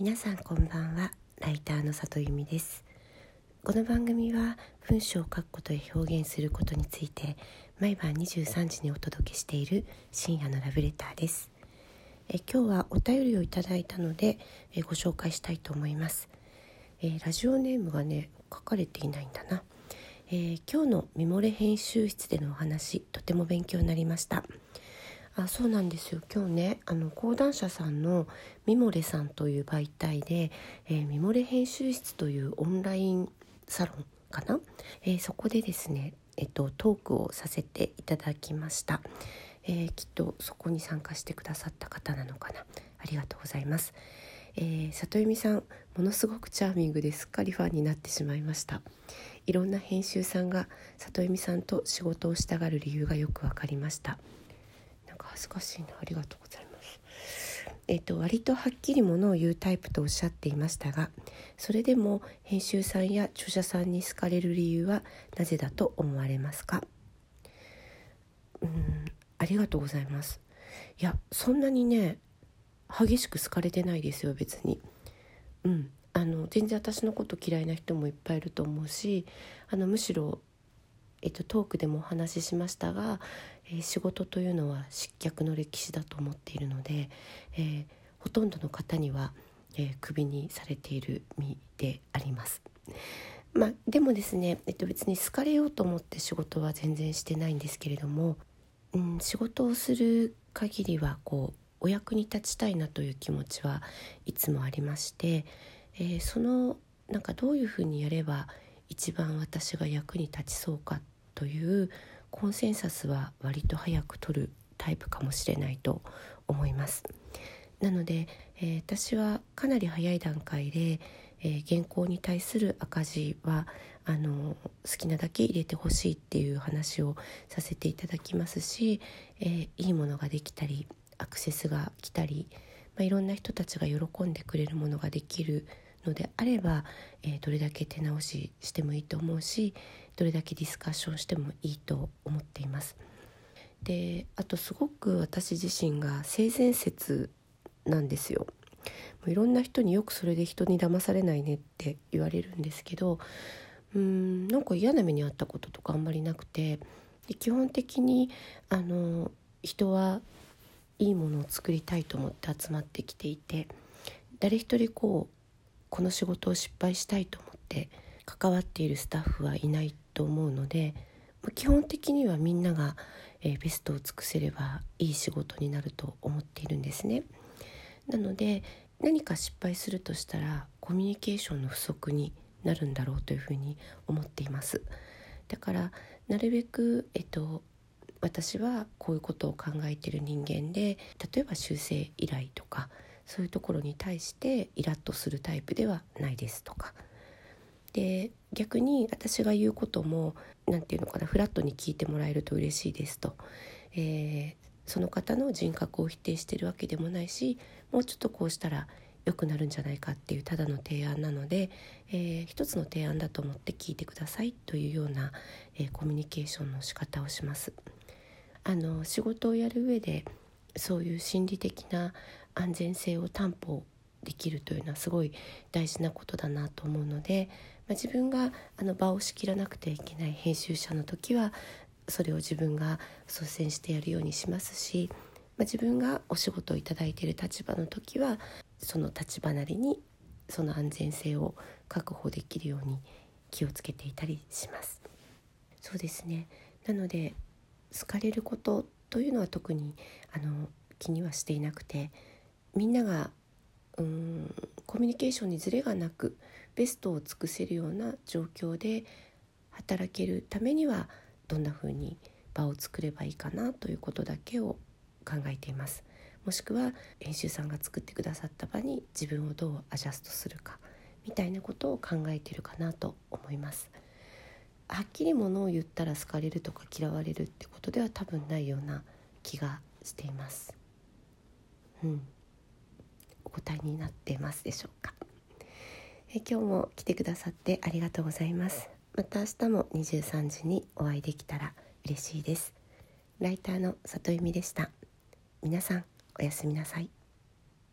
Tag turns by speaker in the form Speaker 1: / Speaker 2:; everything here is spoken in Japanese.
Speaker 1: 皆さんこんばんは。ライターの里由美です。この番組は文章を書くことや表現することについて毎晩23時にお届けしている深夜のラブレターです。え今日はお便りをいただいたのでえご紹介したいと思います。えラジオネームがね書かれていないんだな、えー、今日のミモレ編集室でのお話とても勉強になりました。あそうなんですよ。今日ねあの講談社さんのミモレさんという媒体で、えー、ミモレ編集室というオンラインサロンかな、えー、そこでですね、えっと、トークをさせていただきました、えー、きっとそこに参加してくださった方なのかな？ありがとうございます、え、里由美さんものすごくチャーミングです。っかりファンになってしまいました。いろんな編集さんが里由美さんと仕事をしたがる理由がよくわかりました。恥ずかしいな。ありがとうございます。えっと、割とはっきりものを言うタイプとおっしゃっていましたがそれでも編集さんや著者さんに好かれる理由はなぜだと思われますか？うんありがとうございます。いやそんなにね激しく好かれてないですよ別に。うんあの全然私のこと嫌いな人もいっぱいいると思うしあのむしろえっと、トークでもお話ししましたが、えー、仕事というのは失脚の歴史だと思っているので、えー、ほとんどの方には、えー、クビにされている身であります。まあ、でもですね、えっと、別に好かれようと思って仕事は全然してないんですけれども、うん、仕事をする限りはこうお役に立ちたいなという気持ちはいつもありまして、えー、そのなんかどういうふうにやれば一番私が役に立ちそうかというコンセンサスは割と早く取るタイプかもしれないと思います。なので、えー、私はかなり早い段階で、えー、原稿に対する赤字はあの好きなだけ入れてほしいっていう話をさせていただきますし、えー、いいものができたりアクセスが来たり、まあ、いろんな人たちが喜んでくれるものができるのであれば、えー、どれだけ手直ししてもいいと思うしどれだけディスカッションしてもいいと思っています。であとすごく私自身が性善説なんですよ。いろんな人によくそれで人に騙されないねって言われるんですけどうんなんか嫌な目に遭ったこととかあんまりなくてで基本的にあの人はいいものを作りたいと思って集まってきていて誰一人こうこの仕事を失敗したいと思って関わっているスタッフはいないと思うので基本的にはみんなが、えベストを尽くせればいい仕事になると思っているんですね。なので何か失敗するとしたらコミュニケーションの不足になるんだろうというふうに思っています。だからなるべく、えっと、私はこういうことを考えている人間で例えば修正依頼とかそういうところに対してイラッとするタイプではないですとかで逆に私が言うことも何て言うのかなフラットに聞いてもらえると嬉しいですと、えー、その方の人格を否定してるわけでもないしもうちょっとこうしたら良くなるんじゃないかっていうただの提案なので、えー、一つの提案だと思って聞いてくださいというような、えー、コミュニケーションの仕方をします。あの仕事をやる上でそういう心理的な安全性を担保できるというのはすごい大事なことだなと思うので、まあ、自分があの場を仕切らなくてはいけない編集者の時はそれを自分が率先してやるようにしますし、まあ、自分がお仕事を頂いている立場の時はその立場なりにその安全性を確保できるように気をつけていたりします。そうですねなので好かれることというのは特にあの気にはしていなくてみんながうんコミュニケーションにズレがなくベストを尽くせるような状況で働けるためにはどんな風に場を作ればいいかなということだけを考えています。もしくは編集さんが作ってくださった場に自分をどうアジャストするかみたいなことを考えているかなと思います。はっきりものを言ったら好かれるとか嫌われるってことでは多分ないような気がしています。うん。お答えになってますでしょうか？え今日も来てくださってありがとうございます。また明日も23時にお会いできたら嬉しいです。ライターの里由美でした。皆さんおやすみなさい。